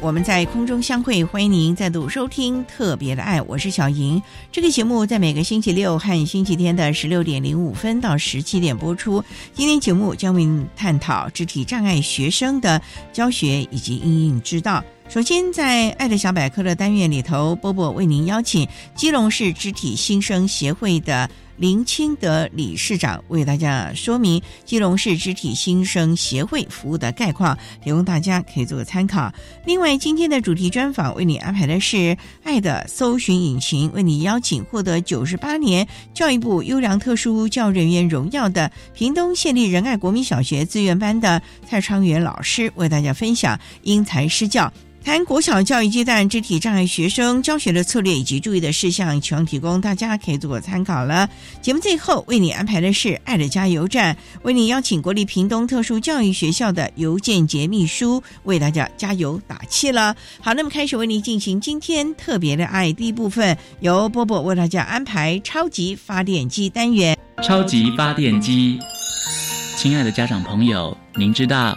我们在空中相会。欢迎您再度收听《特别的爱》，我是小莹。这个节目在每个星期六和星期天的十六点零五分到十七点播出。今天节目将为您探讨肢体障碍学生的教学以及应用之道。首先，在“爱的小百科”的单元里头，波波为您邀请基隆市肢体新生协会的。林清德理事长为大家说明基隆市肢体新生协会服务的概况，提供大家可以做个参考。另外，今天的主题专访为你安排的是“爱的搜寻引擎”，为你邀请获得九十八年教育部优良特殊教人员荣耀的屏东县立仁爱国民小学资源班的蔡昌元老师，为大家分享因材施教。谈国小教育阶段肢体障碍学生教学的策略以及注意的事项，希望提供大家可以做个参考了。节目最后为你安排的是爱的加油站，为你邀请国立屏东特殊教育学校的邮件节秘书为大家加油打气了。好，那么开始为你进行今天特别的爱第一部分，由波波为大家安排超级发电机单元。超级发电机，亲爱的家长朋友，您知道？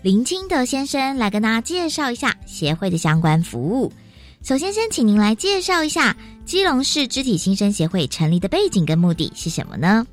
林清德先生来跟大家介绍一下协会的相关服务。首先，先请您来介绍一下基隆市肢体新生协会成立的背景跟目的是什么呢？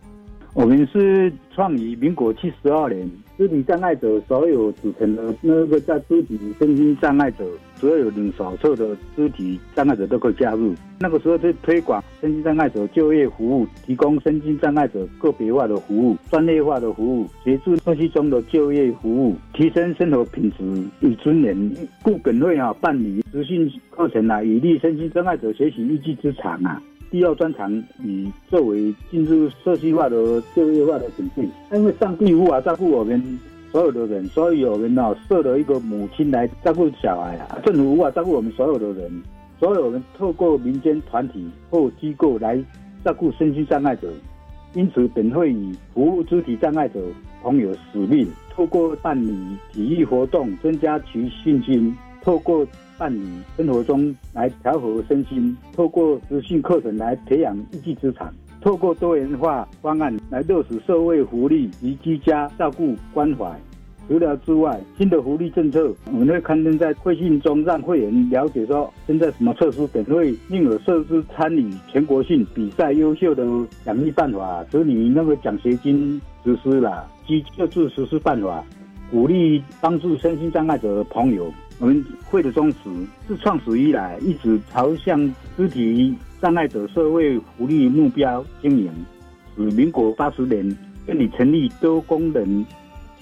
我们是创于民国七十二年。肢体障碍者所有组成的那个叫肢体身心障碍者，所有领手册的肢体障碍者都可以加入。那个时候在推广身心障碍者就业服务，提供身心障碍者个别化的服务、专业化的服务，协助社区中的就业服务，提升生活品质与尊严。故本会啊办理资讯课程啊，以利身心障碍者学习一技之长啊。第二专长以作为进入社区化的就业化的准备，因为上帝无法照顾我们所有的人，所以有人呢设了一个母亲来照顾小孩啊。政府无法照顾我们所有的人，所有人透过民间团体或机构来照顾身心障碍者，因此本会以服务肢体障碍者朋友使命，透过办理体育活动增加其信心，透过。办理生活中来调和身心，透过资讯课程来培养一技之长，透过多元化方案来落实社会福利及居家照顾关怀。除了之外，新的福利政策我们会刊登在会信中，让会员了解说现在什么措施，等会另有设置参与全国性比赛优秀的奖励办法，子女那个奖学金实施了，及各自实施办法，鼓励帮助身心障碍者的朋友。我们会的宗旨自创始以来，一直朝向肢体障碍者社会福利目标经营。自民国八十年，这里成立多功能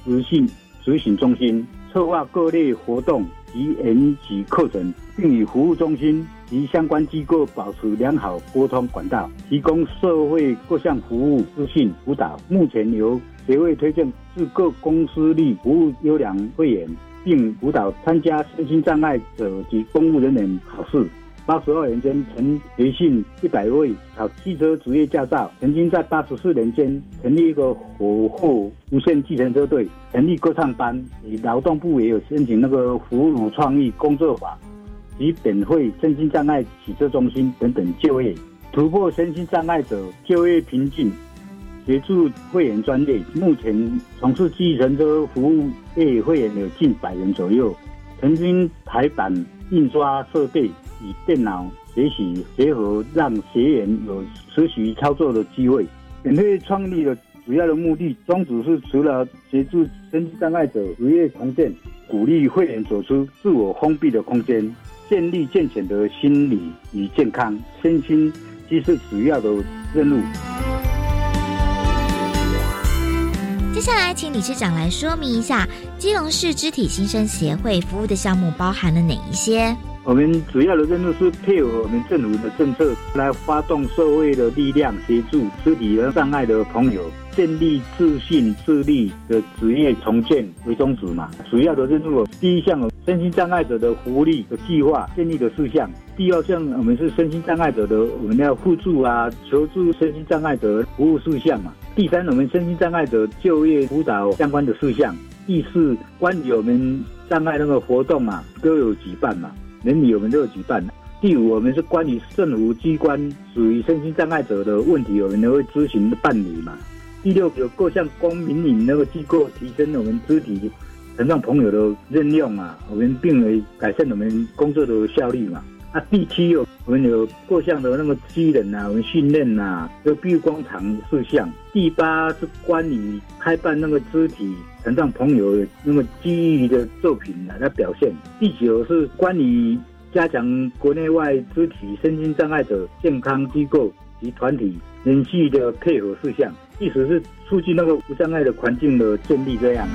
资讯执行中心，策划各类活动及研习课程，并与服务中心及相关机构保持良好沟通管道，提供社会各项服务资讯辅导。目前由协会推荐至各公司立服务优良会员。并辅导参加身心障碍者及公务人员考试。八十二年间，曾培训一百位考汽车职业驾照。曾经在八十四年间成立一个火后无线计程车队，成立歌唱班。与劳动部也有申请那个服务创意工作法及本会身心障碍洗车中心等等就业，突破身心障碍者就业瓶颈，协助会员专业。目前从事计程车服务业会员有近百人左右。曾经排版印刷设备。以电脑学习结合，让学员有实习操作的机会。本会创立的主要的目的宗旨是，除了协助身心障碍者职业重建，鼓励会员走出自我封闭的空间，建立健全的心理与健康身心，即是主要的任务。接下来，请理事长来说明一下，基隆市肢体新生协会服务的项目包含了哪一些？我们主要的任务是配合我们政府的政策，来发动社会的力量，协助肢体障碍的朋友建立自信、自立的职业重建为宗旨嘛。主要的任务第一项，身心障碍者的福利的计划建立的事项；第二项，我们是身心障碍者的，我们要互助啊，求助身心障碍者服务事项嘛。第三，我们身心障碍者就业辅导相关的事项；第四，关于我们障碍那个活动啊，都有举办嘛。年底我们都有举办。第五，我们是关于政府机关属于身心障碍者的问题，我们都会咨询办理嘛。第六，有各项公民领那个机构提升我们肢体残障朋友的任用啊，我们并为改善我们工作的效率嘛。啊，第七有我们有各项的那个机能啊，我们训练呐，有避光场事项。第八是关于开办那个肢体残障朋友那么基于的作品来表现。第九是关于加强国内外肢体身心障碍者健康机构及团体联系的配合事项。意思是促进那个无障碍的环境的建立，这样。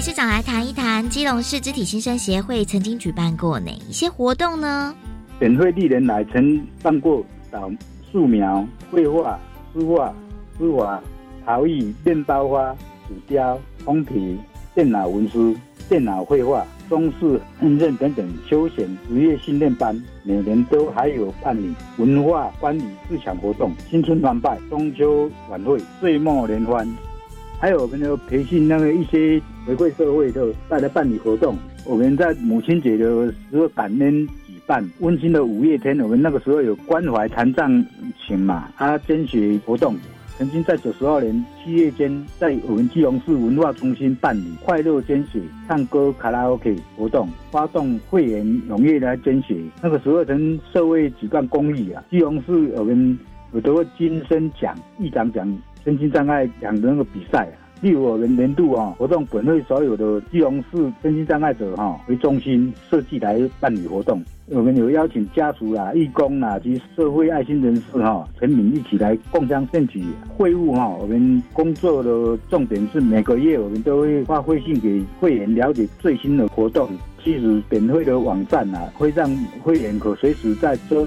理事长来谈一谈基隆市肢体新生协会曾经举办过哪一些活动呢？本会历年来曾办过导素描、绘画、书画、书法、陶艺、面包花、纸雕、烘皮、电脑文书、电脑绘画、中式烹饪等等休闲职业训练班，每年都还有办理文化观礼自强活动、新春团拜、中秋晚会、岁末联欢。还有我们的培训，那个一些回馈社会的，大家办理活动。我们在母亲节的时候感恩举办温馨的五月天，我们那个时候有关怀残障群嘛，啊捐血活动。曾经在九十二年七月间，在我们基隆市文化中心办理快乐捐血、唱歌卡拉 OK 活动，发动会员踊跃来捐血。那个时候曾社会举办公益啊，基隆市我们有得过金声奖、议长奖。身心障碍两个那个比赛啊，例如我们年度啊活动本会所有的基隆市身心障碍者哈为中心设计来办理活动，我们有邀请家属啦、义工啦及社会爱心人士哈、全民一起来共襄盛举会务哈。我们工作的重点是每个月我们都会发微信给会员了解最新的活动，其实本会的网站啊会让会员可随时在周。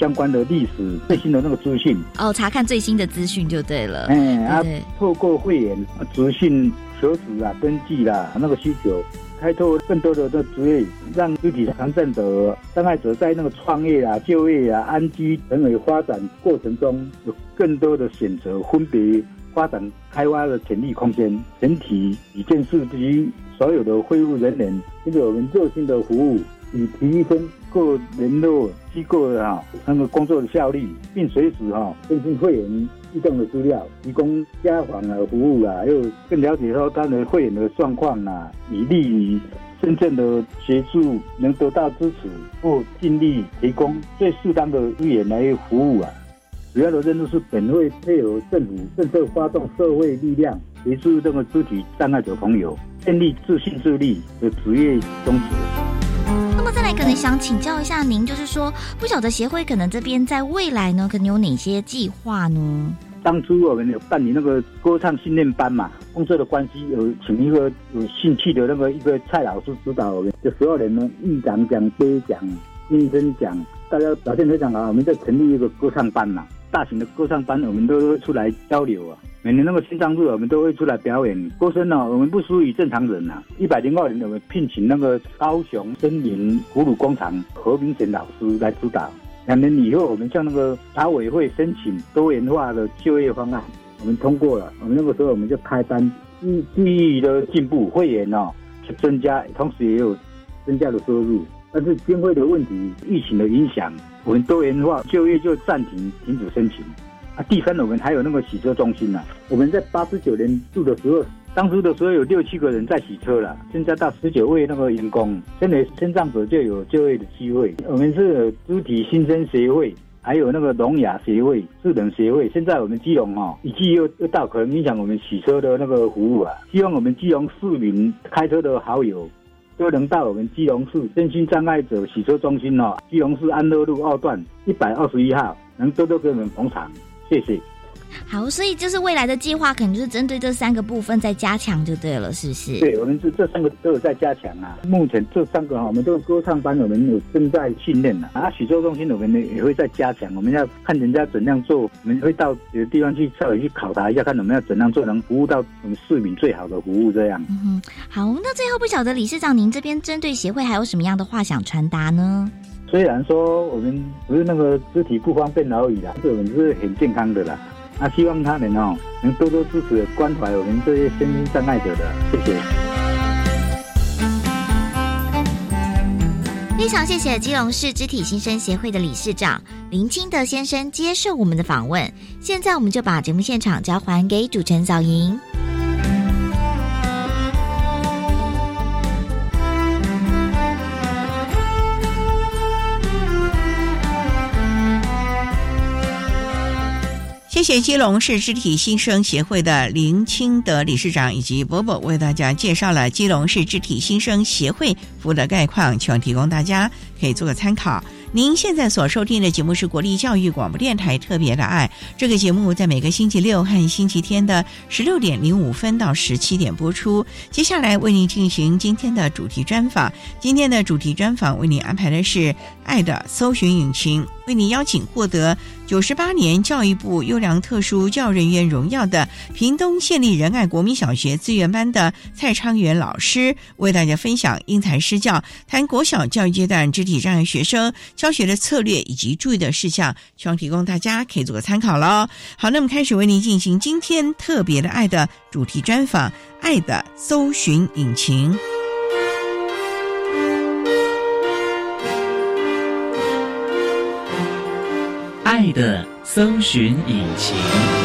相关的历史最新的那个资讯哦，查看最新的资讯就对了。嗯，啊，透过会员资讯求职啊、登记啦，那个需求，开拓更多的这职业，让肢体残障者、障碍者在那个创业啊、就业啊、安居成为发展过程中有更多的选择，分别发展开发的潜力空间。整体一件事及所有的会务人员，这个我们热心的服务。以提升各联络机构的哈那个工作的效率，并随时哈更新会员移动的资料，提供家访啊服务啊，又更了解说他的会员的状况啊，以利于真正的协助能得到支持或尽力提供最适当的资源来服务啊。主要的任务是本会配合政府政策，发动社会力量，协助这个肢体障碍者朋友建立自信自立的职业宗旨。可能想请教一下您，就是说，不晓得协会可能这边在未来呢，可能有哪些计划呢？当初我们有办理那个歌唱训练班嘛，工作的关系有请一个有兴趣的那个一个蔡老师指导我们，这十二年呢，议长奖、杯奖、金针奖，大家表现非常好，我们在成立一个歌唱班嘛。大型的歌唱班，我们都会出来交流啊。每年那个心脏日，我们都会出来表演歌声呢。我们不输于正常人呐。一百零二年，我们聘请那个高雄森林葫芦工厂何明贤老师来指导。两年以后，我们向那个达委会申请多元化的就业方案，我们通过了。我们那个时候我们就开班，记记忆的进步，会员哦增加，同时也有增加的收入。但是经费的问题，疫情的影响，我们多元化就业就暂停停止申请。啊，第三，我们还有那个洗车中心呐。我们在八十九年住的时候，当初的时候有六七个人在洗车了，现在到十九位那个员工，现在身障者就有就业的机会。我们是肢体新生协会，还有那个聋哑协会、智能协会。现在我们基隆哦，雨季又又到，可能影响我们洗车的那个服务啊。希望我们基隆市民开车的好友。都能到我们基隆市身心障碍者洗车中心哦，基隆市安乐路二段一百二十一号，能多多给我们捧场，谢谢。好，所以就是未来的计划，可能就是针对这三个部分在加强就对了，是不是？对，我们是这三个都有在加强啊。目前这三个哈，我们这个歌唱班，我们有正在训练呢。啊，许多中心我们呢也会在加强，我们要看人家怎样做，我们会到别的地方去稍微去考察一下，看我们要怎样做，能服务到我们市民最好的服务这样。嗯，好，那最后不晓得理事长，您这边针对协会还有什么样的话想传达呢？虽然说我们不是那个肢体不方便而已啦，是我们是很健康的啦。那希望他们哦，能多多支持关怀我们这些身心障碍者的，谢谢。非常谢谢基隆市肢体新生协会的理事长林清德先生接受我们的访问。现在我们就把节目现场交还给主持人小莹。谢谢基隆市肢体新生协会的林清德理事长以及伯伯为大家介绍了基隆市肢体新生协会服务的概况，希望提供大家可以做个参考。您现在所收听的节目是国立教育广播电台特别的爱，这个节目在每个星期六和星期天的十六点零五分到十七点播出。接下来为您进行今天的主题专访，今天的主题专访为您安排的是爱的搜寻引擎，为您邀请获得九十八年教育部优良特殊教人员荣耀的屏东县立仁爱国民小学资源班的蔡昌元老师，为大家分享因材施教，谈国小教育阶段肢体障碍学生。教学的策略以及注意的事项，希望提供大家可以做个参考喽。好，那么开始为您进行今天特别的爱的主题专访，爱的搜寻引擎，爱的搜寻引擎。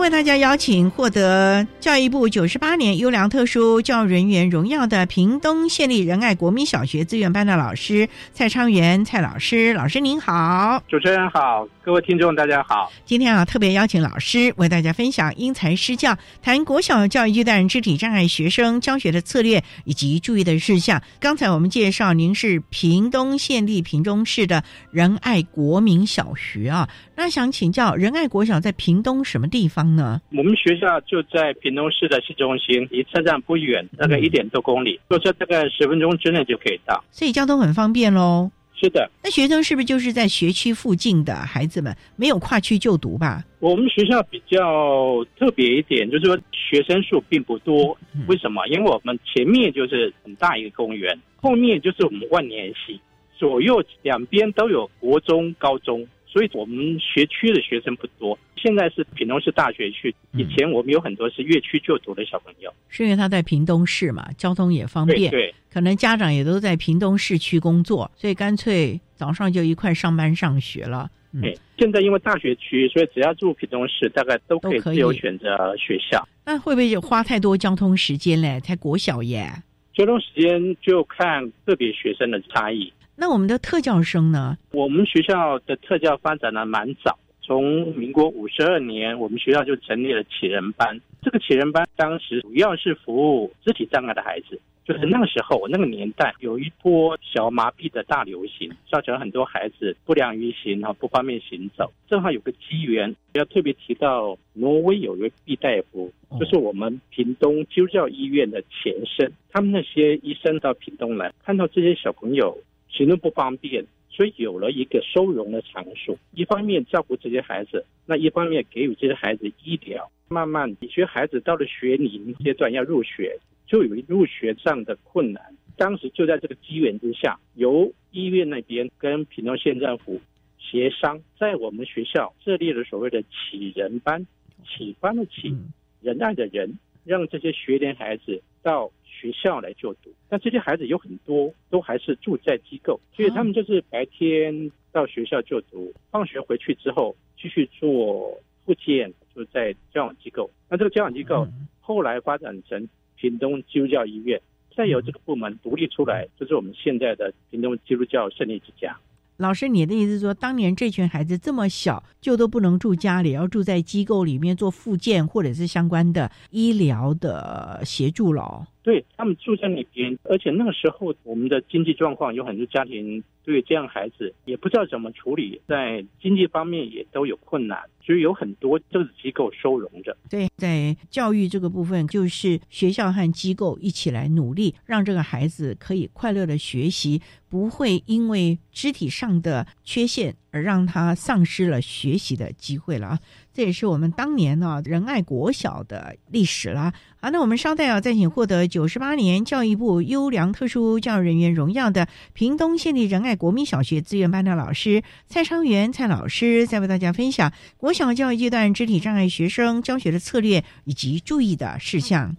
为大家邀请获得教育部九十八年优良特殊教育人员荣耀的屏东县立仁爱国民小学资源班的老师蔡昌元蔡老师，老师您好，主持人好，各位听众大家好。今天啊，特别邀请老师为大家分享因材施教，谈国小教育阶段肢体障碍学生教学的策略以及注意的事项。刚才我们介绍您是屏东县立屏东市的仁爱国民小学啊，那想请教仁爱国小在屏东什么地方呢？我们学校就在屏东市的市中心，离车站不远，大概一点多公里，坐车大概十分钟之内就可以到，所以交通很方便喽。是的，那学生是不是就是在学区附近的孩子们，没有跨区就读吧？我们学校比较特别一点，就是说学生数并不多。为什么？因为我们前面就是很大一个公园，后面就是我们万年系，左右两边都有国中、高中。所以我们学区的学生不多，现在是屏东市大学区。以前我们有很多是越区就读的小朋友，是因为他在屏东市嘛，交通也方便。对，可能家长也都在屏东市区工作，所以干脆早上就一块上班上学了。对，现在因为大学区，所以只要住屏东市，大概都可以自由选择学校。那会不会花太多交通时间嘞？才国小耶？交通时间就看个别学生的差异。那我们的特教生呢？我们学校的特教发展的蛮早，从民国五十二年，我们学校就成立了启人班。这个启人班当时主要是服务肢体障碍的孩子，就是那个时候那个年代有一波小麻痹的大流行，造成很多孩子不良于行啊，不方便行走。正好有个机缘，要特别提到挪威有一位毕大夫，就是我们屏东基督教医院的前身。他们那些医生到屏东来，看到这些小朋友行动不方便，所以有了一个收容的场所。一方面照顾这些孩子，那一方面给予这些孩子医疗。慢慢，一些孩子到了学龄阶段要入学，就有入学上的困难。当时就在这个机缘之下，由医院那边跟屏东县政府协商，在我们学校设立了所谓的启人班，启班的启，仁爱的人，让这些学龄孩子到学校来就读。但这些孩子有很多都还是住在机构，所以他们就是白天到学校就读，放学回去之后继续做复健。就在交往机构，那这个交往机构后来发展成屏东基督教医院，再由这个部门独立出来，就是我们现在的屏东基督教胜利之家。老师，你的意思是说，当年这群孩子这么小，就都不能住家里，要住在机构里面做复健或者是相关的医疗的协助了？对他们住在那边，而且那个时候我们的经济状况有很多家庭对这样孩子也不知道怎么处理，在经济方面也都有困难，所以有很多政治机构收容着。对，在教育这个部分，就是学校和机构一起来努力，让这个孩子可以快乐的学习，不会因为肢体上的缺陷而让他丧失了学习的机会了啊。这也是我们当年呢仁爱国小的历史啦。好，那我们稍待啊，再请获得九十八年教育部优良特殊教育人员荣耀的屏东县立仁爱国民小学资源班的老师蔡昌元蔡老师，再为大家分享国小教育阶段肢体障碍学生教学的策略以及注意的事项。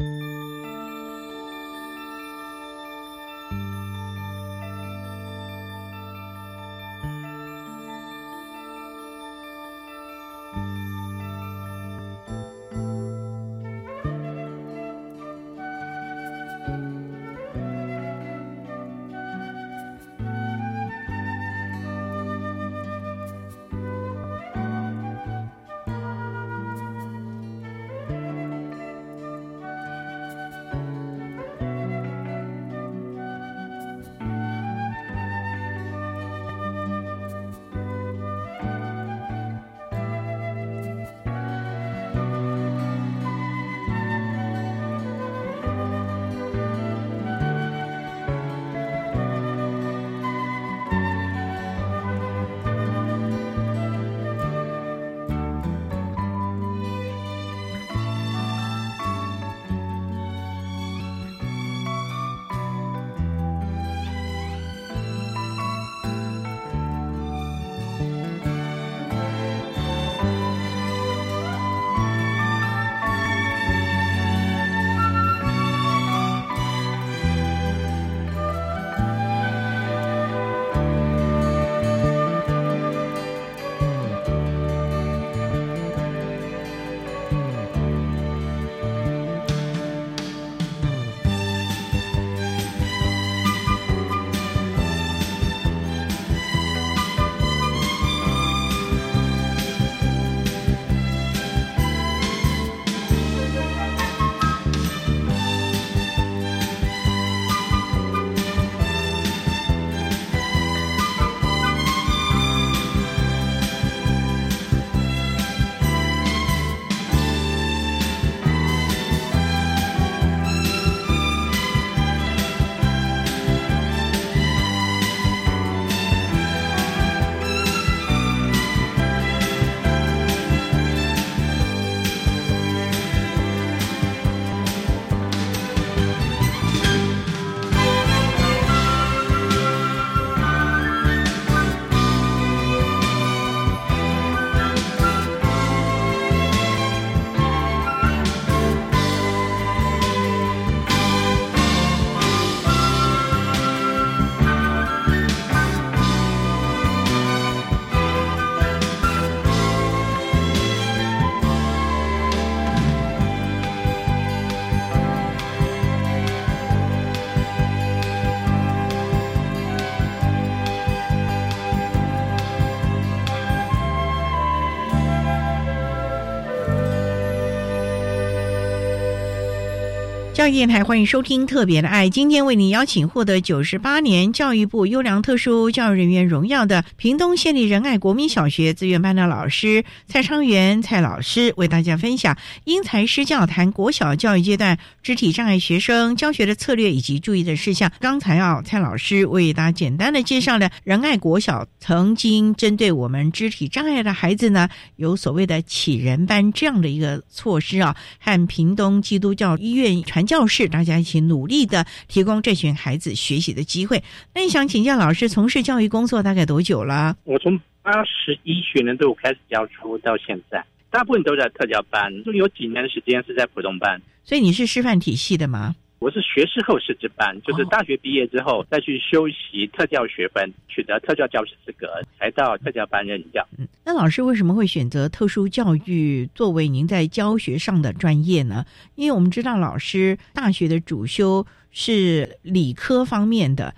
教育电台欢迎收听《特别的爱》，今天为你邀请获得九十八年教育部优良特殊教育人员荣耀的屏东县立仁爱国民小学资源班的老师蔡昌元蔡老师，为大家分享因材施教谈国小教育阶段肢体障碍学生教学的策略以及注意的事项。刚才啊，蔡老师为大家简单的介绍了仁爱国小曾经针对我们肢体障碍的孩子呢，有所谓的启人班这样的一个措施啊，和屏东基督教医院传教室大家一起努力的提供这群孩子学习的机会。那你想请教老师，从事教育工作大概多久了？我从八十一学年度开始教书到现在，大部分都在特教班，就有几年的时间是在普通班。所以你是师范体系的吗？我是学士后师资班，就是大学毕业之后再去修习特教学分，取得特教教师资格，才到特教班任教。嗯，那老师为什么会选择特殊教育作为您在教学上的专业呢？因为我们知道老师大学的主修是理科方面的，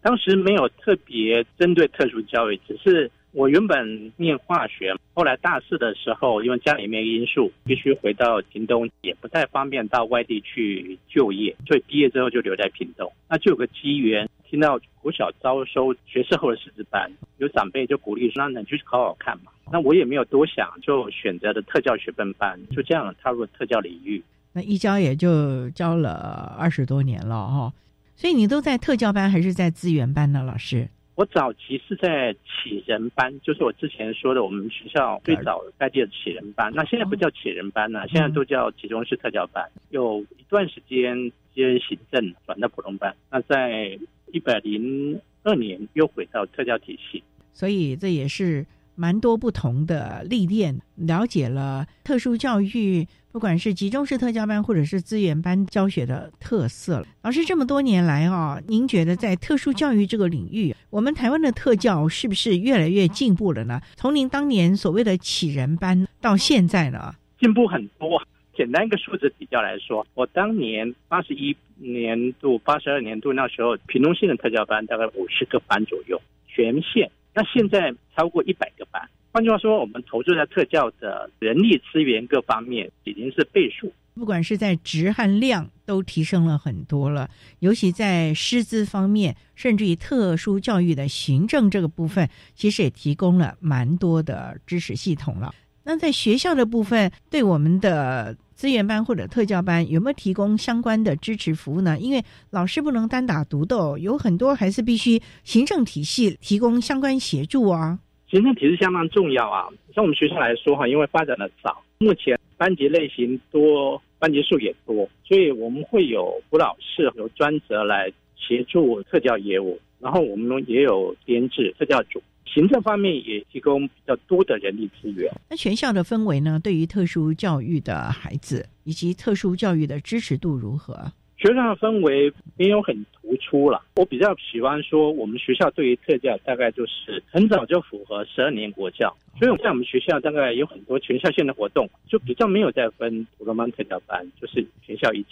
当时没有特别针对特殊教育，只是。我原本念化学，后来大四的时候，因为家里面因素，必须回到屏东，也不太方便到外地去就业，所以毕业之后就留在屏东。那就有个机缘，听到国小招收学士后的师资班，有长辈就鼓励说：“那你去考考看嘛。”那我也没有多想，就选择了特教学分班，就这样踏入特教领域。那一教也就教了二十多年了哈，所以你都在特教班还是在资源班呢，老师？我早期是在启人班，就是我之前说的，我们学校最早开的启人班。那现在不叫启人班了，现在都叫集中式特教班。有一段时间接行政，转到普通班。那在一百零二年又回到特教体系，所以这也是蛮多不同的历练，了解了特殊教育。不管是集中式特教班或者是资源班教学的特色了，老师这么多年来啊，您觉得在特殊教育这个领域，我们台湾的特教是不是越来越进步了呢？从您当年所谓的启人班到现在呢，进步很多。简单一个数字比较来说，我当年八十一年度、八十二年度那时候，屏东县的特教班大概五十个班左右，全县。那现在超过一百个班。换句话说，我们投资在特教的人力资源各方面已经是倍数，不管是在值和量都提升了很多了。尤其在师资方面，甚至于特殊教育的行政这个部分，其实也提供了蛮多的知识系统了。那在学校的部分，对我们的资源班或者特教班有没有提供相关的支持服务呢？因为老师不能单打独斗，有很多还是必须行政体系提供相关协助啊。行政体制相当重要啊，像我们学校来说哈，因为发展的早，目前班级类型多，班级数也多，所以我们会有辅导室有专责来协助特教业务，然后我们也有编制特教组，行政方面也提供比较多的人力资源。那全校的氛围呢？对于特殊教育的孩子以及特殊教育的支持度如何？学校的氛围没有很突出了。我比较喜欢说，我们学校对于特教大概就是很早就符合十二年国教，所以在我们学校大概有很多全校性的活动，就比较没有再分普通班、特教班，就是全校一起。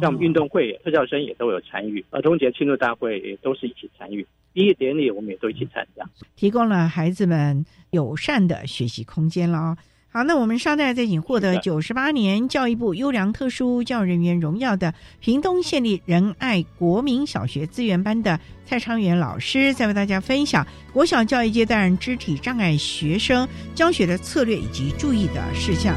像运动会，特教生也都有参与；儿童节庆祝大会也都是一起参与；毕业典礼我们也都一起参加，提供了孩子们友善的学习空间了。好，那我们稍待再请获得九十八年教育部优良特殊教育人员荣耀的屏东县立仁爱国民小学资源班的蔡昌元老师，再为大家分享国小教育阶段肢体障碍学生教学的策略以及注意的事项。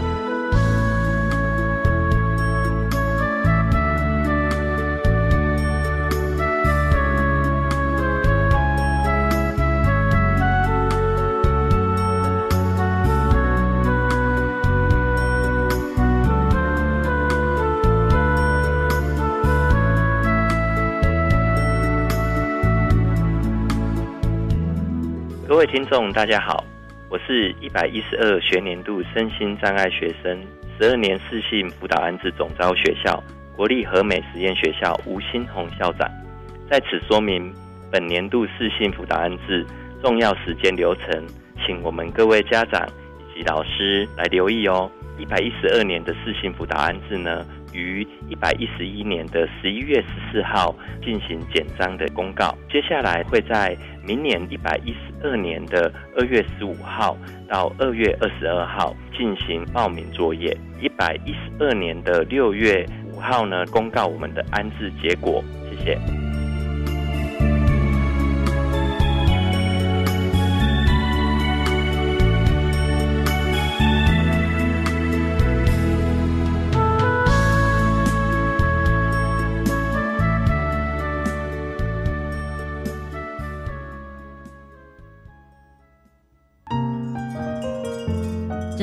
各位听众，大家好，我是一百一十二学年度身心障碍学生十二年四性辅导安置总招学校国立和美实验学校吴新红校长，在此说明本年度四性辅导安置重要时间流程，请我们各位家长以及老师来留意哦。一百一十二年的四性辅导安置呢，于一百一十一年的十一月十四号进行简章的公告，接下来会在明年一百一十二年的二月十五号到二月二十二号进行报名作业。一百一十二年的六月五号呢公告我们的安置结果。谢谢。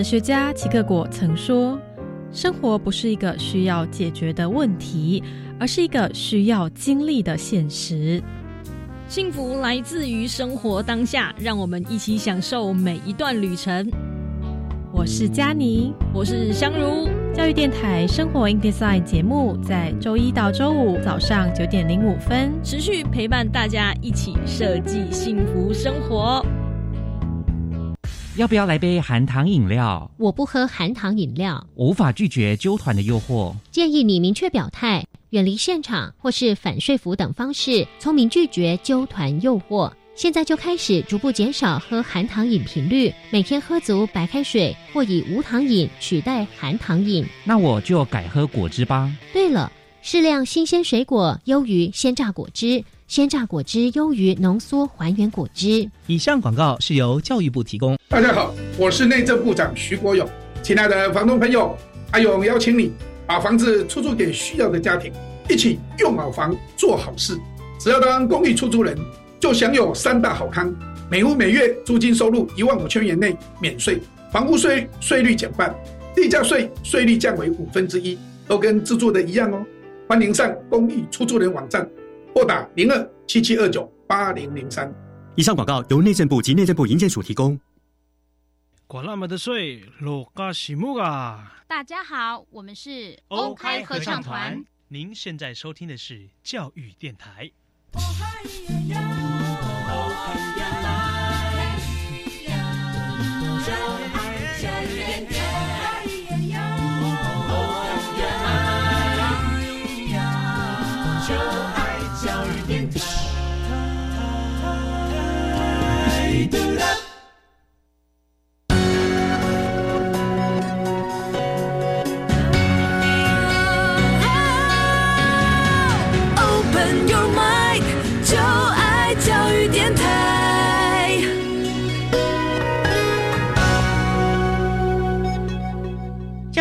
学家齐克果曾说：“生活不是一个需要解决的问题，而是一个需要经历的现实。幸福来自于生活当下，让我们一起享受每一段旅程。”我是佳妮，我是香如。教育电台《生活 in Design》节目在周一到周五早上九点零五分持续陪伴大家，一起设计幸福生活。要不要来杯含糖饮料？我不喝含糖饮料。无法拒绝纠团的诱惑。建议你明确表态，远离现场或是反说服等方式，聪明拒绝纠团诱惑。现在就开始逐步减少喝含糖饮频率，每天喝足白开水或以无糖饮取代含糖饮。那我就改喝果汁吧。对了，适量新鲜水果优于鲜榨果汁。鲜榨果汁优于浓缩还原果汁。以上广告是由教育部提供。大家好，我是内政部长徐国勇。亲爱的房东朋友，阿勇邀请你把房子出租给需要的家庭，一起用好房做好事。只要当公寓出租人，就享有三大好康：每户每月租金收入一万五千元内免税，房屋税税率减半，地价税税率降为五分之一，都跟自住的一样哦。欢迎上公寓出租人网站。拨打零二七七二九八零零三。以上广告由内政部及内政部营建署提供。管那么的税，落嘎西木啊！大家好，我们是欧开合唱团。您现在收听的是教育电台。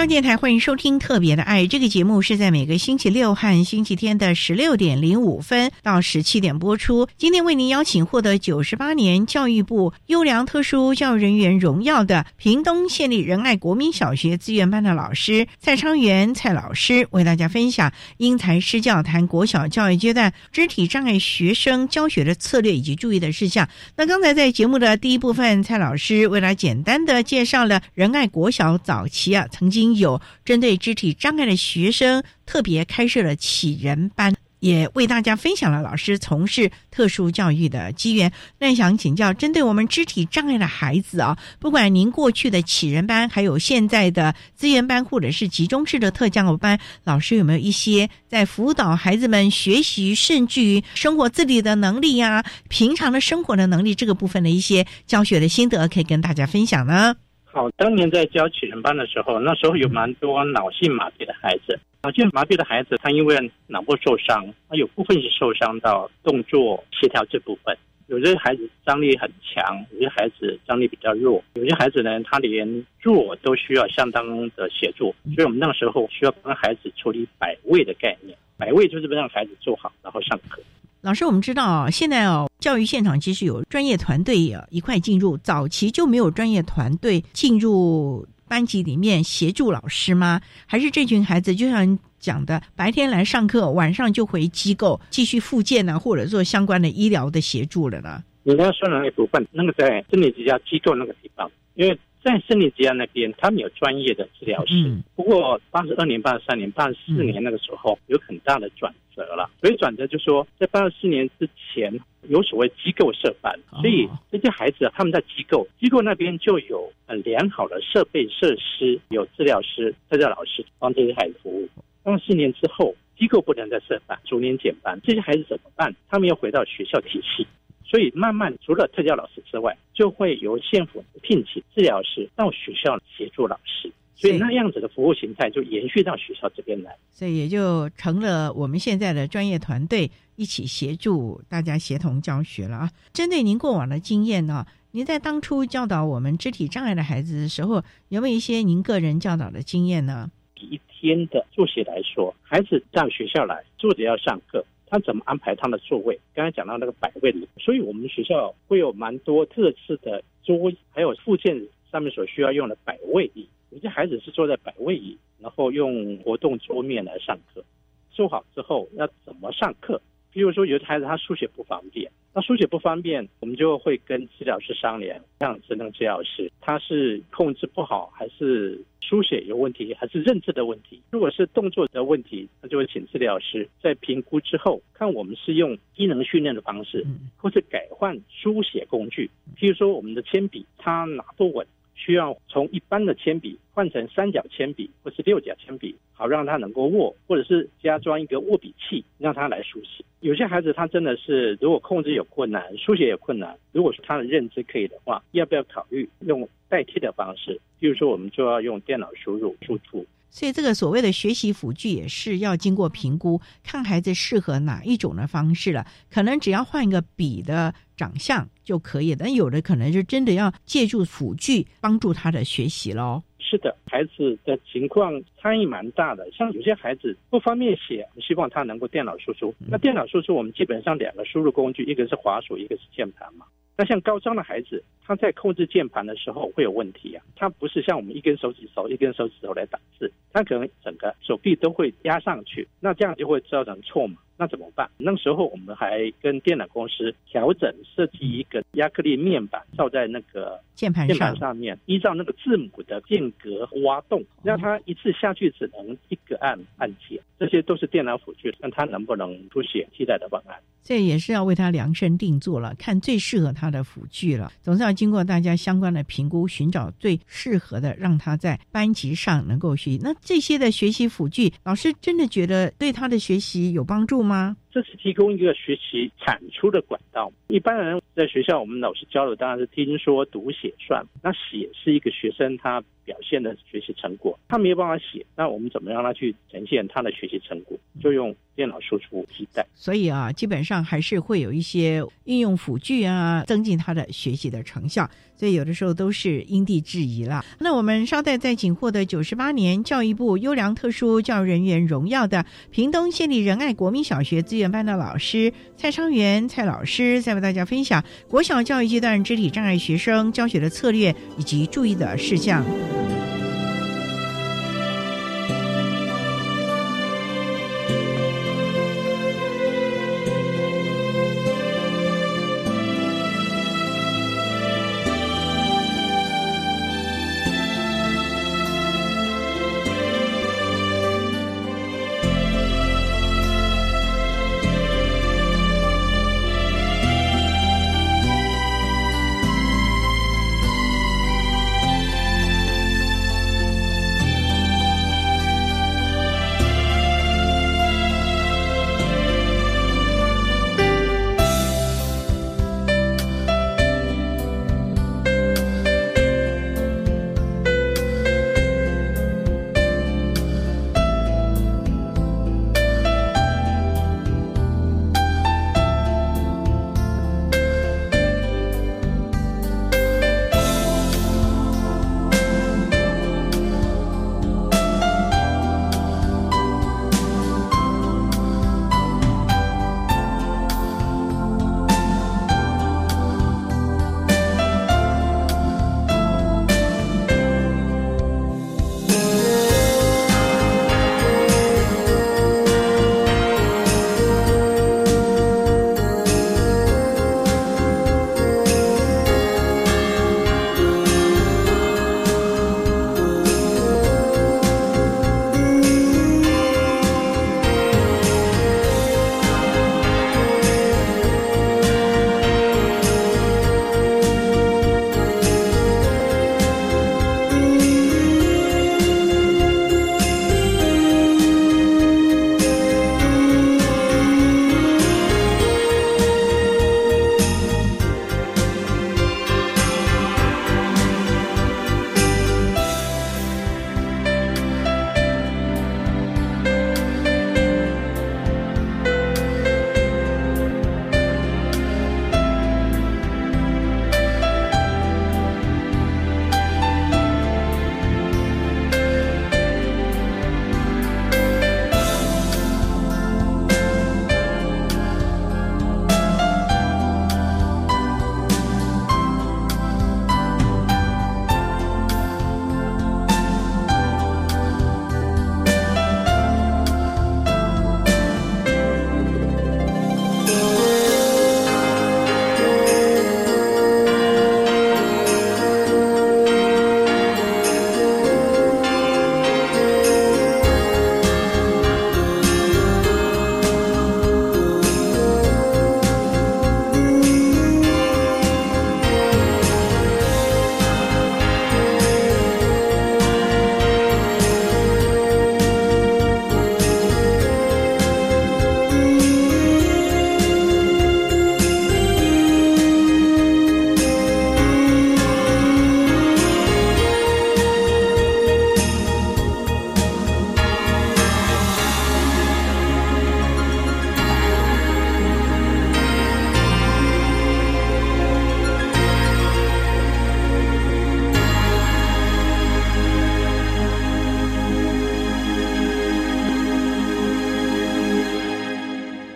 电台欢迎收听《特别的爱》这个节目，是在每个星期六和星期天的十六点零五分到十七点播出。今天为您邀请获得九十八年教育部优良特殊教育人员荣耀的屏东县立仁爱国民小学资源班的老师蔡昌元蔡老师，为大家分享因材施教谈国小教育阶段肢体障碍学生教学的策略以及注意的事项。那刚才在节目的第一部分，蔡老师为了简单的介绍了仁爱国小早期啊曾经。有针对肢体障碍的学生特别开设了启人班，也为大家分享了老师从事特殊教育的机缘。那想请教，针对我们肢体障碍的孩子啊，不管您过去的启人班，还有现在的资源班，或者是集中式的特教班，老师有没有一些在辅导孩子们学习，甚至于生活自理的能力呀，平常的生活的能力这个部分的一些教学的心得，可以跟大家分享呢？好，当年在教启人班的时候，那时候有蛮多脑性麻痹的孩子。脑性麻痹的孩子，他因为脑部受伤，他有部分是受伤到动作协调这部分。有些孩子张力很强，有些孩子张力比较弱，有些孩子呢，他连弱都需要相当的协助。所以我们那个时候需要帮孩子处理百位的概念，百位就是让孩子坐好，然后上课。老师，我们知道啊，现在哦，教育现场其实有专业团队啊一块进入，早期就没有专业团队进入班级里面协助老师吗？还是这群孩子就像讲的，白天来上课，晚上就回机构继续复健呢，或者做相关的医疗的协助了呢？你刚刚说的那部分，那个在心理之家机构那个地方，因为。在森林之家那边，他们有专业的治疗师。不过八十二年、八十三年、八十四年那个时候有很大的转折了。所以转折就说，在八十四年之前有所谓机构设班，所以这些孩子他们在机构机构那边就有很良好的设备设施，有治疗师、特教老师帮这些孩子服务。八十四年之后，机构不能再设班，逐年减班，这些孩子怎么办？他们要回到学校体系。所以慢慢，除了特教老师之外，就会由县府聘请治疗师到学校协助老师。所以那样子的服务形态就延续到学校这边来，所以也就成了我们现在的专业团队一起协助大家协同教学了啊。针对您过往的经验呢，您在当初教导我们肢体障碍的孩子的时候，有没有一些您个人教导的经验呢？一天的作息来说，孩子到学校来坐着要上课，那怎么安排他的座位？刚才讲到那个摆位，所以我们学校会有蛮多特制的桌椅，还有附件上面所需要用的摆位椅。有些孩子是坐在摆位椅，然后用活动桌面来上课。做好之后要怎么上课？比如说有的孩子他书写不方便，那书写不方便，我们就会跟治疗师商量，像智能治疗师他是控制不好，还是书写有问题，还是认知的问题？如果是动作的问题，那就会请治疗师在评估之后，看我们是用机能训练的方式，或是改换书写工具。譬如说我们的铅笔，它拿不稳。需要从一般的铅笔换成三角铅笔或是六角铅笔，好让他能够握，或者是加装一个握笔器，让他来书写。有些孩子他真的是如果控制有困难，书写有困难，如果是他的认知可以的话，要不要考虑用代替的方式？比如说，我们就要用电脑输入输出。所以，这个所谓的学习辅具也是要经过评估，看孩子适合哪一种的方式了。可能只要换一个笔的长相就可以，但有的可能就真的要借助辅具帮助他的学习喽。是的，孩子的情况差异蛮大的。像有些孩子不方便写，希望他能够电脑输出。那电脑输出，我们基本上两个输入工具，一个是滑鼠，一个是键盘嘛。那像高张的孩子，他在控制键盘的时候会有问题啊。他不是像我们一根手指头一根手指头来打字，他可能整个手臂都会压上去，那这样就会造成错嘛。那怎么办？那时候我们还跟电脑公司调整设计一个亚克力面板，罩在那个键盘键盘上面，依照那个字母的间隔挖洞，让它一次下去只能一个按按键。这些都是电脑辅助，看它能不能出现替代的方案。这也是要为他量身定做了，看最适合他的辅具了。总是要经过大家相关的评估，寻找最适合的，让他在班级上能够学习。那这些的学习辅具，老师真的觉得对他的学习有帮助吗？这是提供一个学习产出的管道。一般人在学校，我们老师教的当然是听说读写算。那写是一个学生他表现的学习成果，他没有办法写，那我们怎么让他去呈现他的学习成果？就用电脑输出替代。所以啊，基本上还是会有一些应用辅具啊，增进他的学习的成效。所以有的时候都是因地制宜了。那我们稍待再请获得九十八年教育部优良特殊教育人员荣耀的屏东县立仁爱国民小学资源班的老师蔡昌元蔡老师，再为大家分享国小教育阶段肢体障碍学生教学的策略以及注意的事项。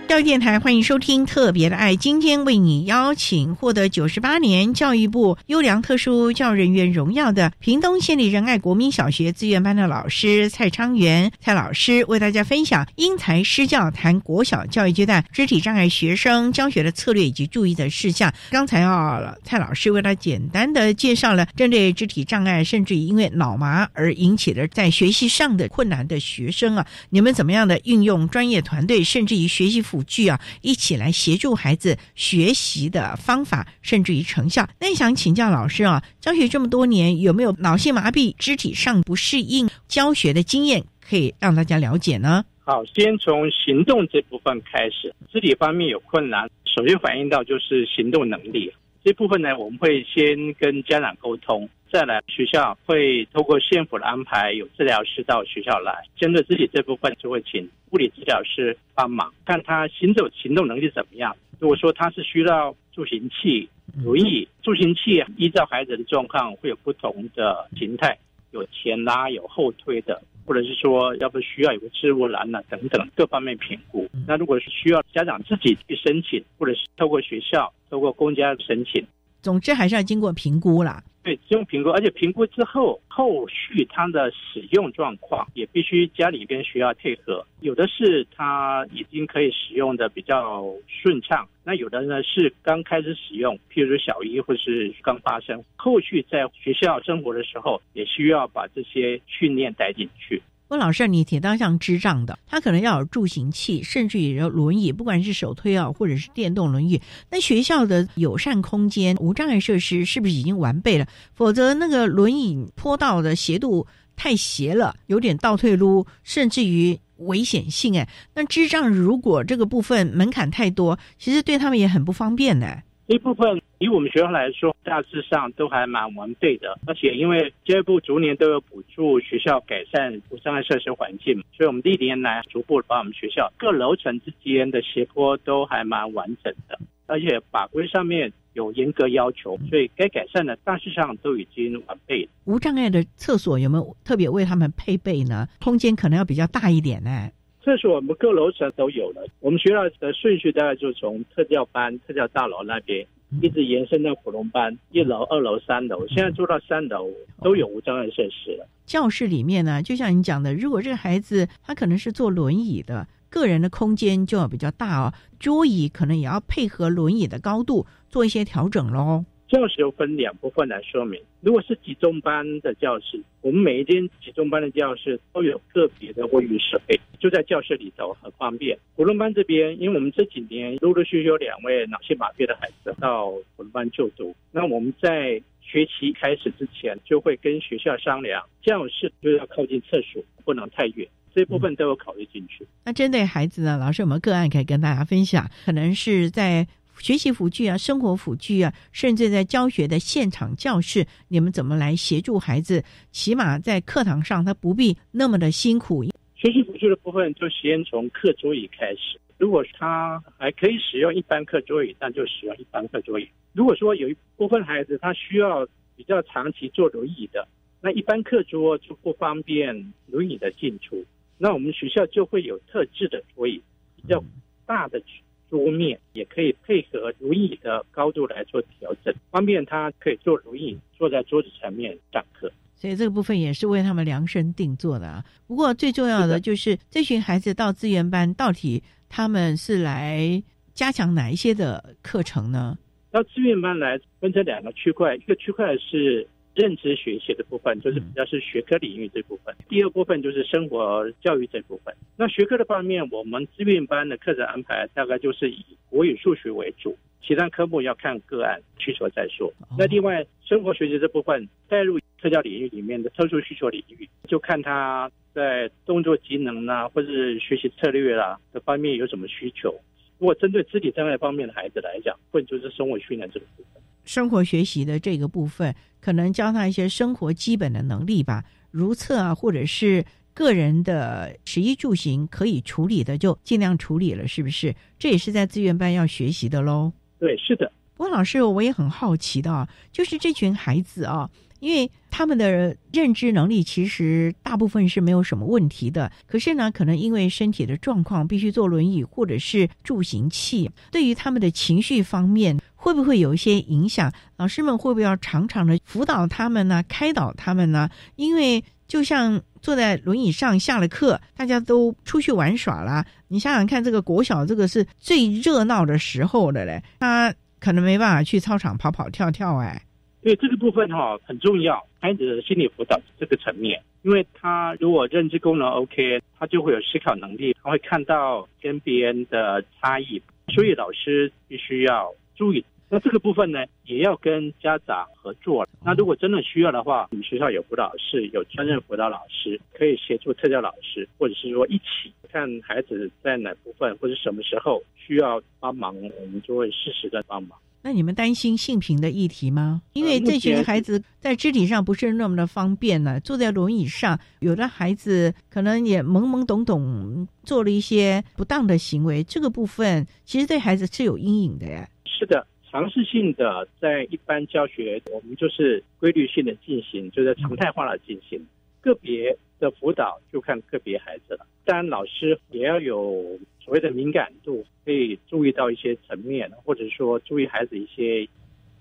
教育电台欢迎收听《特别的爱》，今天为你邀请获得九十八年教育部优良特殊教育人员荣耀的屏东县立仁爱国民小学资源班的老师蔡昌元蔡老师，为大家分享因材施教，谈国小教育阶段肢体障碍学生教学的策略以及注意的事项。刚才啊，蔡老师为他简单的介绍了针对肢体障碍，甚至于因为脑麻而引起的在学习上的困难的学生啊，你们怎么样的运用专业团队，甚至于学习辅具啊，一起来协助孩子学习的方法，甚至于成效。那想请教老师啊，教学这么多年，有没有脑性麻痹、肢体上不适应教学的经验，可以让大家了解呢？好，先从行动这部分开始，肢体方面有困难，首先反映到就是行动能力这部分呢，我们会先跟家长沟通。再来，学校会透过县府的安排，有治疗师到学校来，针对自己这部分就会请物理治疗师帮忙，看他行走行动能力怎么样。如果说他是需要助行器、轮椅，助行器依照孩子的状况会有不同的形态，有前拉、有后推的，或者是说要不需要有个置物篮啊等等各方面评估。那如果是需要家长自己去申请，或者是透过学校、透过公家申请。总之还是要经过评估啦。对，经过评估，而且评估之后，后续它的使用状况也必须家里边需要配合。有的是他已经可以使用的比较顺畅，那有的呢是刚开始使用，譬如说小一或是刚发生，后续在学校生活的时候，也需要把这些训练带进去。温老师，你提到像智障的，他可能要有助行器，甚至于有轮椅，不管是手推啊，或者是电动轮椅。那学校的友善空间、无障碍设施是不是已经完备了？否则那个轮椅坡道的斜度太斜了，有点倒退路，甚至于危险性。哎，那智障如果这个部分门槛太多，其实对他们也很不方便呢。这部分以我们学校来说，大致上都还蛮完备的。而且因为教育部逐年都有补助学校改善无障碍设施环境，所以我们历年来逐步把我们学校各楼层之间的斜坡都还蛮完整的。而且法规上面有严格要求，所以该改善的大致上都已经完备。无障碍的厕所有没有特别为他们配备呢？空间可能要比较大一点呢。厕所我们各楼层都有了。我们学校的顺序大概就从特教班、特教大楼那边一直延伸到普通班，一楼、二楼、三楼，现在做到三楼都有无障碍设施了。教室里面呢，就像你讲的，如果这个孩子他可能是坐轮椅的，个人的空间就要比较大哦，桌椅可能也要配合轮椅的高度做一些调整喽。教室又分两部分来说明。如果是集中班的教室，我们每一间集中班的教室都有个别的卫浴设备，就在教室里头很方便。普通班这边，因为我们这几年陆陆续续有两位脑性麻痹的孩子到普通班就读，那我们在学期开始之前就会跟学校商量，教室就要靠近厕所，不能太远，这部分都有考虑进去。那针对孩子呢，老师有没有个案可以跟大家分享？可能是在。学习辅具啊，生活辅具啊，甚至在教学的现场教室，你们怎么来协助孩子？起码在课堂上，他不必那么的辛苦。学习辅具的部分就先从课桌椅开始。如果他还可以使用一般课桌椅，那就使用一般课桌椅。如果说有一部分孩子他需要比较长期坐轮椅的，那一般课桌就不方便轮椅的进出，那我们学校就会有特制的桌椅，比较大的。桌面也可以配合如意的高度来做调整，方便他可以坐如意坐在桌子前面上课。所以这个部分也是为他们量身定做的啊。不过最重要的就是这群孩子到资源班，到底他们是来加强哪一些的课程呢？到资源班来分成两个区块，一个区块是。认知学习的部分就是比较是学科领域这部分，第二部分就是生活教育这部分。那学科的方面，我们资源班的课程安排大概就是以国语、数学为主，其他科目要看个案需求再说。那另外生活学习这部分带入特教领域里面的特殊需求领域，就看他在动作技能啊，或者是学习策略啦的方面有什么需求。如果针对肢体障碍方面的孩子来讲，或者就是生活训练这个部分。生活学习的这个部分，可能教他一些生活基本的能力吧，如厕啊，或者是个人的食衣住行可以处理的，就尽量处理了，是不是？这也是在资源班要学习的喽。对，是的。不过老师，我也很好奇的啊，就是这群孩子啊，因为他们的认知能力其实大部分是没有什么问题的，可是呢，可能因为身体的状况必须坐轮椅或者是助行器，对于他们的情绪方面会不会有一些影响？老师们会不会要常常的辅导他们呢？开导他们呢？因为就像坐在轮椅上下了课，大家都出去玩耍啦。你想想看，这个国小这个是最热闹的时候的嘞，他可能没办法去操场跑跑跳跳哎。对这个部分哈很重要，孩子的心理辅导这个层面，因为他如果认知功能 OK，他就会有思考能力，他会看到跟别人的差异，所以老师必须要注意。那这个部分呢，也要跟家长合作。那如果真的需要的话，我们学校有辅导室，有专任辅导老师，可以协助特教老师，或者是说一起看孩子在哪部分或者什么时候需要帮忙，我们就会适时的帮忙。那你们担心性平的议题吗？因为这群孩子在肢体上不是那么的方便呢，坐在轮椅上，有的孩子可能也懵懵懂懂做了一些不当的行为，这个部分其实对孩子是有阴影的呀。是的。尝试性的在一般教学，我们就是规律性的进行，就是常态化的进行。个别的辅导就看个别孩子了。当然，老师也要有所谓的敏感度，可以注意到一些层面，或者说注意孩子一些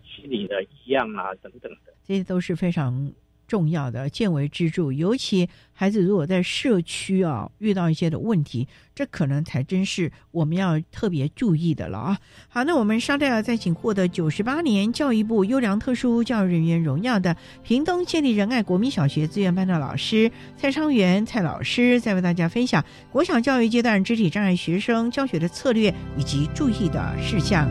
心理的异样啊等等的，这些都是非常。重要的见微知著，尤其孩子如果在社区啊遇到一些的问题，这可能才真是我们要特别注意的了啊！好，那我们稍待再请获得九十八年教育部优良特殊教育人员荣耀的屏东建立仁爱国民小学资源班的老师蔡昌元蔡老师，再为大家分享国小教育阶段肢体障碍学生教学的策略以及注意的事项。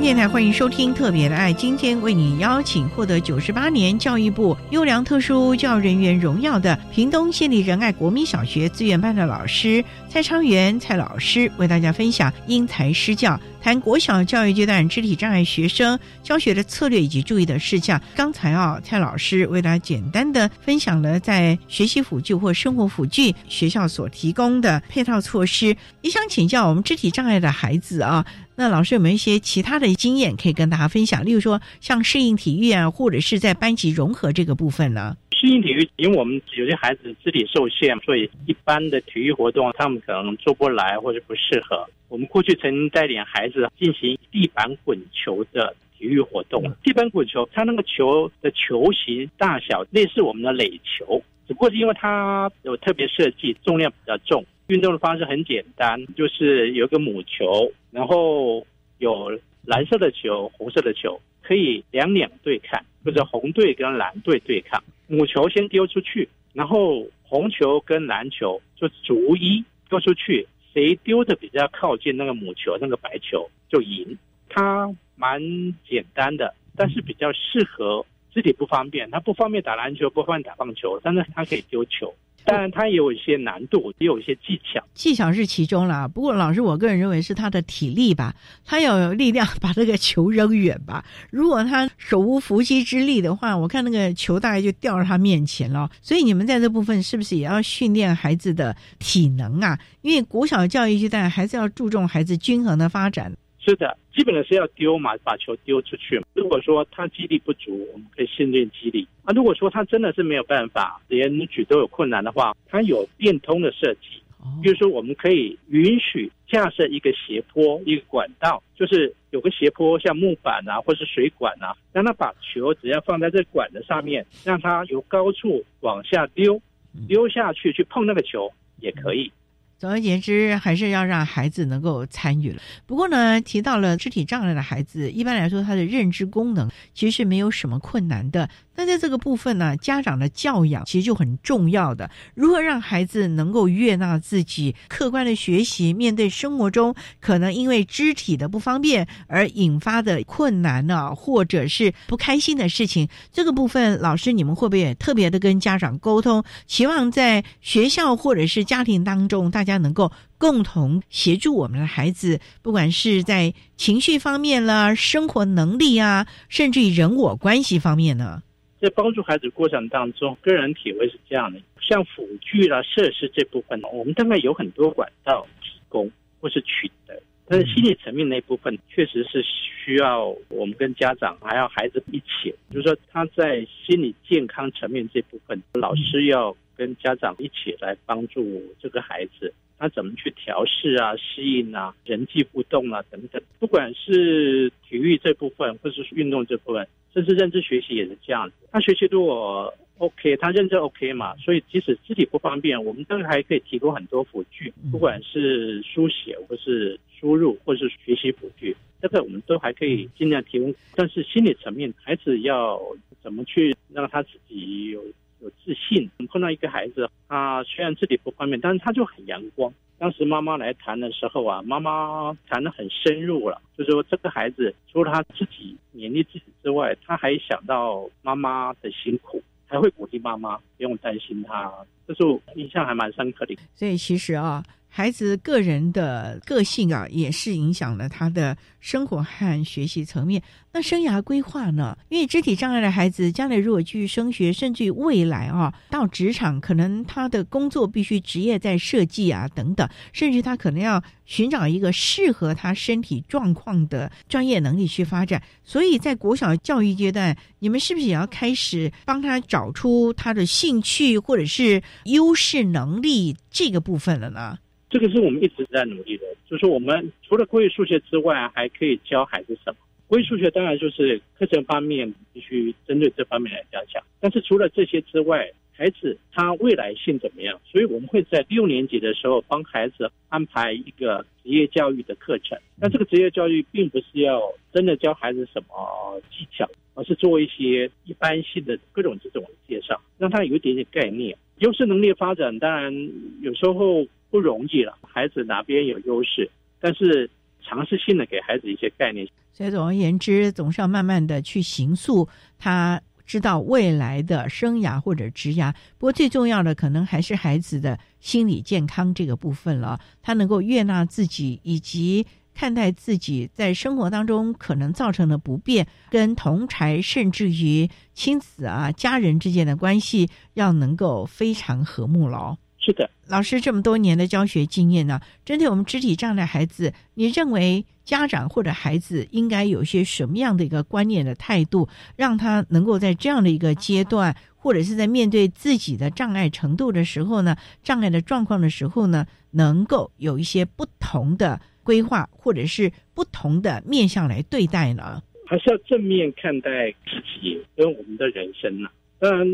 电台欢迎收听《特别的爱》，今天为你邀请获得九十八年教育部优良特殊教育人员荣耀的屏东县立仁爱国民小学资源班的老师蔡昌元蔡老师，为大家分享因材施教，谈国小教育阶段肢体障碍学生教学的策略以及注意的事项。刚才啊，蔡老师为大家简单的分享了在学习辅具或生活辅具学校所提供的配套措施。也想请教我们肢体障碍的孩子啊。那老师有没有一些其他的经验可以跟大家分享？例如说，像适应体育啊，或者是在班级融合这个部分呢？适应体育，因为我们有些孩子肢体受限，所以一般的体育活动他们可能做不来或者不适合。我们过去曾经带领孩子进行地板滚球的体育活动。地板滚球，它那个球的球形大小类似我们的垒球，只不过是因为它有特别设计，重量比较重。运动的方式很简单，就是有个母球，然后有蓝色的球、红色的球，可以两两对抗，或者红队跟蓝队对抗。母球先丢出去，然后红球跟蓝球就逐一丢出去，谁丢的比较靠近那个母球，那个白球就赢。它蛮简单的，但是比较适合肢体不方便，他不方便打篮球，不方便打棒球，但是他可以丢球。当然，他也有一些难度，也有一些技巧。技巧是其中了，不过老师，我个人认为是他的体力吧，他要有力量把这个球扔远吧。如果他手无缚鸡之力的话，我看那个球大概就掉到他面前了。所以你们在这部分是不是也要训练孩子的体能啊？因为国小教育阶段还是要注重孩子均衡的发展。是的，基本的是要丢嘛，把球丢出去。如果说他肌力不足，我们可以训练肌力。啊，如果说他真的是没有办法，连举都有困难的话，他有变通的设计。比如说，我们可以允许架设一个斜坡，一个管道，就是有个斜坡，像木板啊，或是水管啊，让他把球只要放在这管的上面，让他由高处往下丢，丢下去去碰那个球也可以。总而言之，还是要让孩子能够参与了。不过呢，提到了肢体障碍的孩子，一般来说他的认知功能其实是没有什么困难的。那在这个部分呢，家长的教养其实就很重要的。如何让孩子能够悦纳自己，客观的学习，面对生活中可能因为肢体的不方便而引发的困难呢，或者是不开心的事情，这个部分老师你们会不会也特别的跟家长沟通，期望在学校或者是家庭当中，大家能够共同协助我们的孩子，不管是在情绪方面啦、生活能力啊，甚至于人我关系方面呢？在帮助孩子过程当中，个人体会是这样的：像辅具啦、设施这部分，我们大概有很多管道提供或是取得，但是心理层面那部分，确实是需要我们跟家长还要孩子一起。就是说，他在心理健康层面这部分，老师要跟家长一起来帮助这个孩子，他怎么去调试啊、适应啊、人际互动啊等等。不管是体育这部分，或是运动这部分。甚至认知学习也是这样子，他学习如果 OK，他认知 OK 嘛，所以即使肢体不方便，我们都还可以提供很多辅具，不管是书写或是输入，或是学习辅具，这个我们都还可以尽量提供。但是心理层面，孩子要怎么去让他自己有有自信？碰到一个孩子，他虽然自己不方便，但是他就很阳光。当时妈妈来谈的时候啊，妈妈谈的很深入了，就说这个孩子除了他自己勉励自己之外，他还想到妈妈的辛苦，还会鼓励妈妈不用担心他，这是我印象还蛮深刻的。所以其实啊。孩子个人的个性啊，也是影响了他的生活和学习层面。那生涯规划呢？因为肢体障碍的孩子将来如果继续升学，甚至于未来啊，到职场，可能他的工作必须职业在设计啊等等，甚至他可能要寻找一个适合他身体状况的专业能力去发展。所以在国小教育阶段，你们是不是也要开始帮他找出他的兴趣或者是优势能力这个部分了呢？这个是我们一直在努力的，就是我们除了国语数学之外，还可以教孩子什么？国语数学当然就是课程方面必须针对这方面来加强。但是除了这些之外，孩子他未来性怎么样？所以我们会在六年级的时候帮孩子安排一个职业教育的课程。那这个职业教育并不是要真的教孩子什么技巧，而是做一些一般性的各种这种介绍，让他有一点点概念。优势能力发展当然有时候。不容易了，孩子哪边有优势，但是尝试性的给孩子一些概念。所以总而言之，总是要慢慢的去形塑，他知道未来的生涯或者职涯。不过最重要的，可能还是孩子的心理健康这个部分了。他能够悦纳自己，以及看待自己在生活当中可能造成的不便，跟同才甚至于亲子啊、家人之间的关系，要能够非常和睦了。是的，老师这么多年的教学经验呢，针对我们肢体障碍孩子，你认为家长或者孩子应该有些什么样的一个观念的态度，让他能够在这样的一个阶段或者是在面对自己的障碍程度的时候呢，障碍的状况的时候呢，能够有一些不同的规划，或者是不同的面向来对待呢？还是要正面看待自己跟我们的人生呢？当然。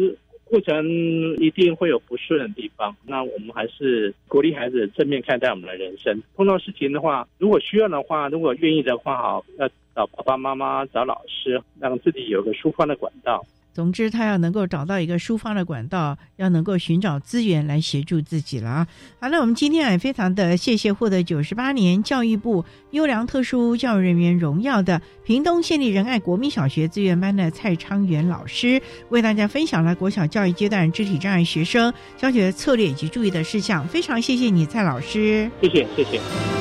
过程一定会有不顺的地方，那我们还是鼓励孩子正面看待我们的人生。碰到事情的话，如果需要的话，如果愿意的话，好要找爸爸妈妈、找老师，让自己有个抒发的管道。总之，他要能够找到一个抒发的管道，要能够寻找资源来协助自己了啊！好，那我们今天也非常的谢谢获得九十八年教育部优良特殊教育人员荣耀的屏东县立仁爱国民小学资源班的蔡昌元老师，为大家分享了国小教育阶段肢体障碍学生教学策略以及注意的事项。非常谢谢你，蔡老师。谢谢，谢谢。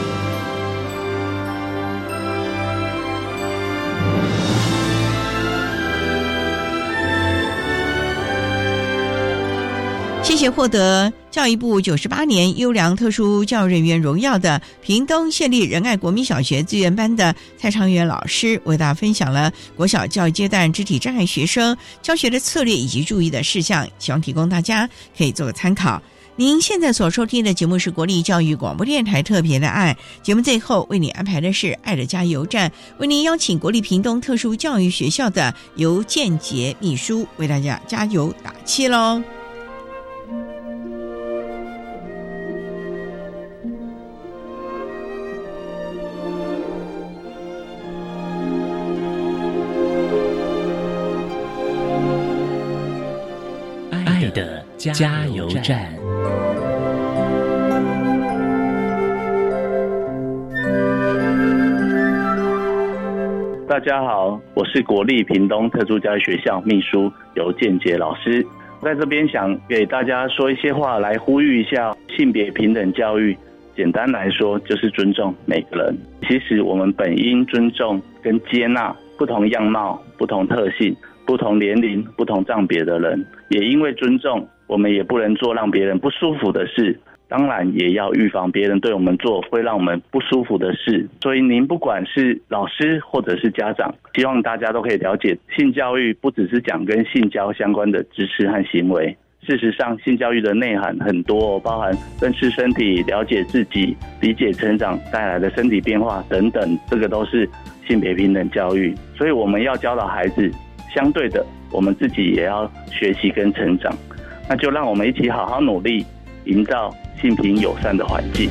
谢谢获得教育部九十八年优良特殊教育人员荣耀的屏东县立仁爱国民小学资源班的蔡长元老师，为大家分享了国小教育阶段肢体障碍学生教学的策略以及注意的事项，希望提供大家可以做个参考。您现在所收听的节目是国立教育广播电台特别的爱节目，最后为你安排的是爱的加油站，为您邀请国立屏东特殊教育学校的尤建杰秘书为大家加油打气喽。加油站。大家好，我是国立屏东特殊教育学校秘书尤建杰老师，在这边想给大家说一些话，来呼吁一下性别平等教育。简单来说，就是尊重每个人。其实我们本应尊重跟接纳不同样貌、不同特性、不同年龄、不同障别的人，也因为尊重。我们也不能做让别人不舒服的事，当然也要预防别人对我们做会让我们不舒服的事。所以您不管是老师或者是家长，希望大家都可以了解，性教育不只是讲跟性交相关的知识和行为。事实上，性教育的内涵很多，包含认识身体、了解自己、理解成长带来的身体变化等等，这个都是性别平等教育。所以我们要教导孩子，相对的，我们自己也要学习跟成长。那就让我们一起好好努力，营造性平友善的环境。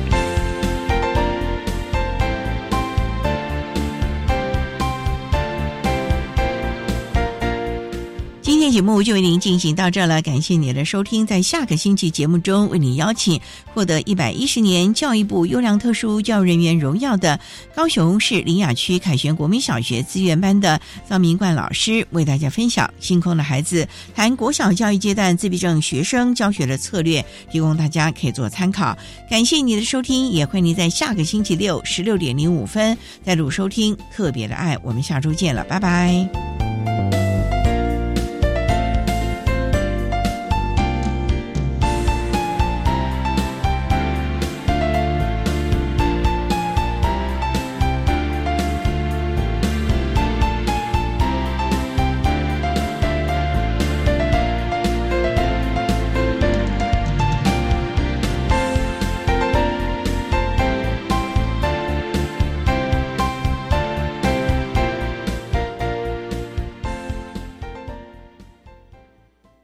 节目就为您进行到这了，感谢您的收听。在下个星期节目中，为您邀请获得一百一十年教育部优良特殊教育人员荣耀的高雄市林雅区凯旋国民小学资源班的张明冠老师，为大家分享《星空的孩子》谈国小教育阶段自闭症学生教学的策略，提供大家可以做参考。感谢您的收听，也欢迎您在下个星期六十六点零五分再度收听特别的爱。我们下周见了，拜拜。